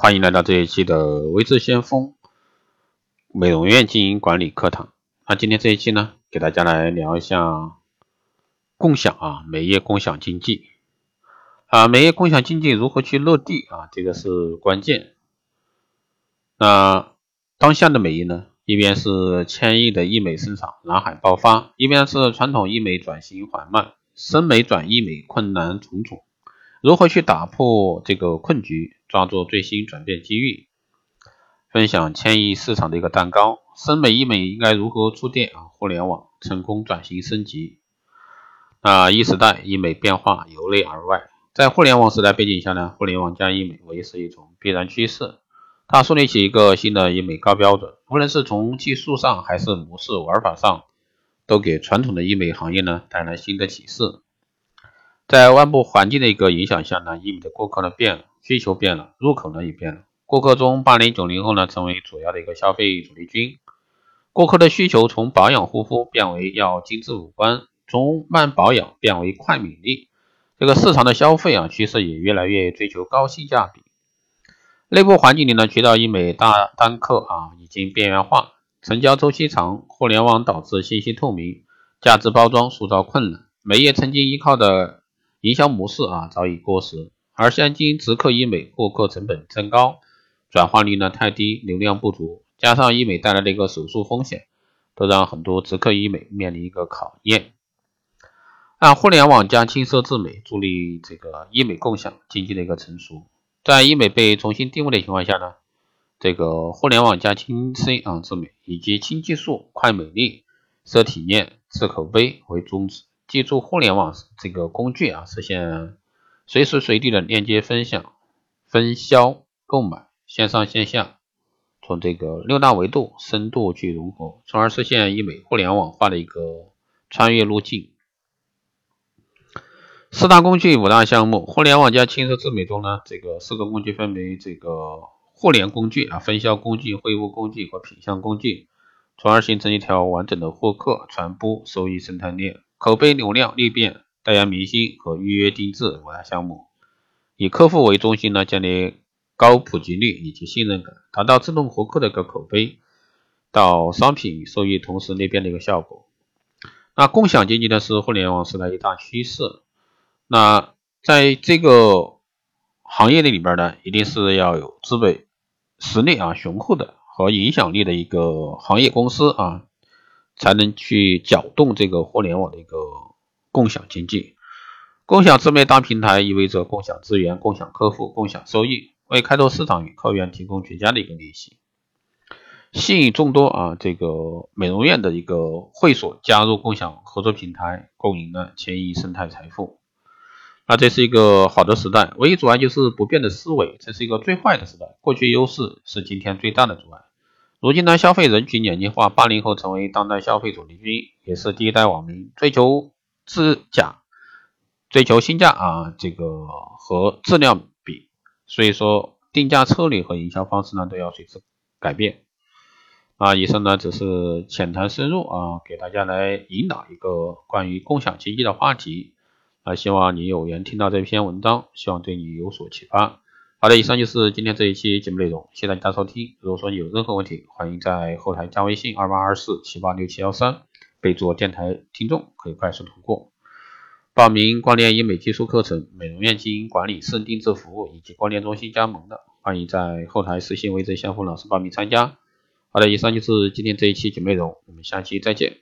欢迎来到这一期的微智先锋美容院经营管理课堂。那今天这一期呢，给大家来聊一下共享啊，美业共享经济啊，美业共享经济如何去落地啊，这个是关键。那当下的美业呢，一边是千亿的医美市场蓝海爆发，一边是传统医美转型缓慢，生美转医美困难重重。如何去打破这个困局，抓住最新转变机遇？分享千亿市场的一个蛋糕，生美医美应该如何触电啊？互联网成功转型升级。那一时代医美变化由内而外，在互联网时代背景下呢，互联网加医美为是一种必然趋势。它树立起一个新的医美高标准，无论是从技术上还是模式玩法上，都给传统的医美行业呢带来新的启示。在外部环境的一个影响下呢，医美的顾客呢变了，需求变了，入口呢也变了。顾客中八零九零后呢成为主要的一个消费主力军，顾客的需求从保养护肤变为要精致五官，从慢保养变为快美丽。这个市场的消费啊趋势也越来越追求高性价比。内部环境里呢，渠道医美大单客啊已经边缘化，成交周期长，互联网导致信息透明，价值包装塑造困难，美业曾经依靠的。营销模式啊早已过时，而现今直客医美获客成本增高，转化率呢太低，流量不足，加上医美带来的一个手术风险，都让很多直客医美面临一个考验。按互联网加轻奢智美助力这个医美共享经济的一个成熟，在医美被重新定位的情况下呢，这个互联网加轻奢啊智美以及轻技术、快美丽、奢体验、智口碑为宗旨。借助互联网这个工具啊，实现随时随地的链接、分享、分销、购买，线上线下，从这个六大维度深度去融合，从而实现医美互联网化的一个穿越路径。四大工具、五大项目，互联网加轻奢智美中呢，这个四个工具分为这个互联工具啊、分销工具、会务工具和品相工具，从而形成一条完整的获客、传播、收益生态链。口碑、流量、裂变、代言明星和预约定制五大项目，以客户为中心呢，建立高普及率以及信任感，达到自动获客的一个口碑，到商品收益同时裂变的一个效果。那共享经济呢，是互联网时代一大趋势。那在这个行业的里边呢，一定是要有资本实力啊雄厚的和影响力的一个行业公司啊。才能去搅动这个互联网的一个共享经济。共享自媒大平台意味着共享资源、共享客户、共享收益，为开拓市场与客源提供绝佳的一个利息，吸引众多啊这个美容院的一个会所加入共享合作平台，共赢了千亿生态财富。那这是一个好的时代，唯一阻碍就是不变的思维，这是一个最坏的时代。过去优势是今天最大的阻碍。如今呢，消费人群年轻化，八零后成为当代消费主力军，也是第一代网民，追求质价，追求性价啊，这个和质量比，所以说定价策略和营销方式呢都要随之改变。啊，以上呢只是浅谈深入啊，给大家来引导一个关于共享经济的话题啊，希望你有缘听到这篇文章，希望对你有所启发。好的，以上就是今天这一期节目内容，谢谢大家收听。如果说你有任何问题，欢迎在后台加微信二八二四七八六七幺三，备注电台听众，可以快速通过报名光电医美技术课程、美容院经营管理、私人定制服务以及光电中心加盟的，欢迎在后台私信微之相锋老师报名参加。好的，以上就是今天这一期节目内容，我们下期再见。